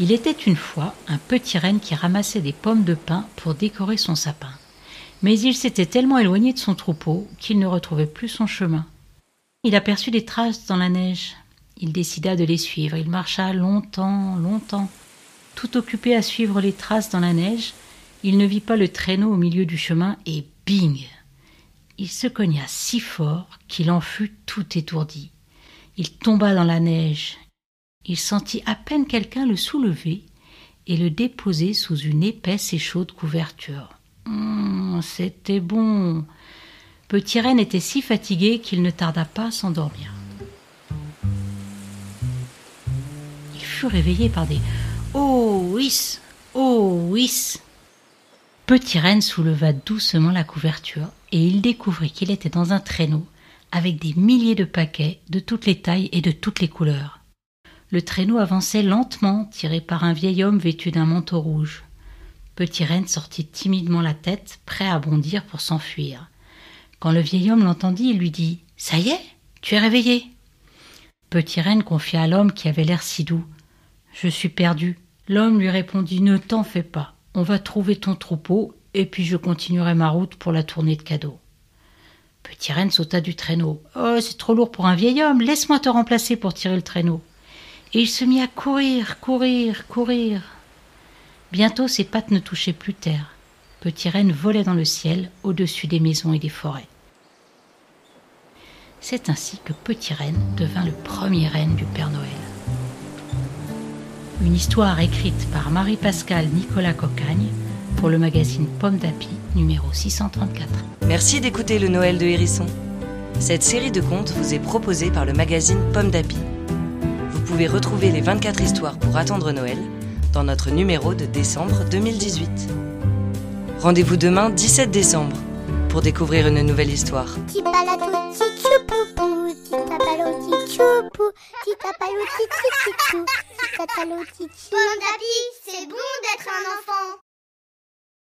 Il était une fois un petit renne qui ramassait des pommes de pin pour décorer son sapin. Mais il s'était tellement éloigné de son troupeau qu'il ne retrouvait plus son chemin. Il aperçut des traces dans la neige. Il décida de les suivre. Il marcha longtemps, longtemps. Tout occupé à suivre les traces dans la neige, il ne vit pas le traîneau au milieu du chemin et bing Il se cogna si fort qu'il en fut tout étourdi. Il tomba dans la neige il sentit à peine quelqu'un le soulever et le déposer sous une épaisse et chaude couverture. Hum, c'était bon. Petit Reine était si fatigué qu'il ne tarda pas à s'endormir. Il fut réveillé par des Oh oui Oh oui Petit Reine souleva doucement la couverture et il découvrit qu'il était dans un traîneau avec des milliers de paquets de toutes les tailles et de toutes les couleurs. Le traîneau avançait lentement, tiré par un vieil homme vêtu d'un manteau rouge. Petit Reine sortit timidement la tête, prêt à bondir pour s'enfuir. Quand le vieil homme l'entendit, il lui dit Ça y est, tu es réveillé. Petit Reine confia à l'homme qui avait l'air si doux Je suis perdu. L'homme lui répondit Ne t'en fais pas, on va trouver ton troupeau, et puis je continuerai ma route pour la tournée de cadeaux. Petit Reine sauta du traîneau. Oh, c'est trop lourd pour un vieil homme, laisse-moi te remplacer pour tirer le traîneau et il se mit à courir, courir, courir. Bientôt ses pattes ne touchaient plus terre. Petit Renne volait dans le ciel, au-dessus des maisons et des forêts. C'est ainsi que Petit Renne devint le premier reine du Père Noël. Une histoire écrite par Marie-Pascale Nicolas Cocagne pour le magazine Pomme d'Api numéro 634. Merci d'écouter le Noël de Hérisson. Cette série de contes vous est proposée par le magazine Pomme d'Api vous pouvez retrouver les 24 histoires pour attendre Noël dans notre numéro de décembre 2018. Rendez-vous demain 17 décembre pour découvrir une nouvelle histoire. c'est bon d'être un enfant.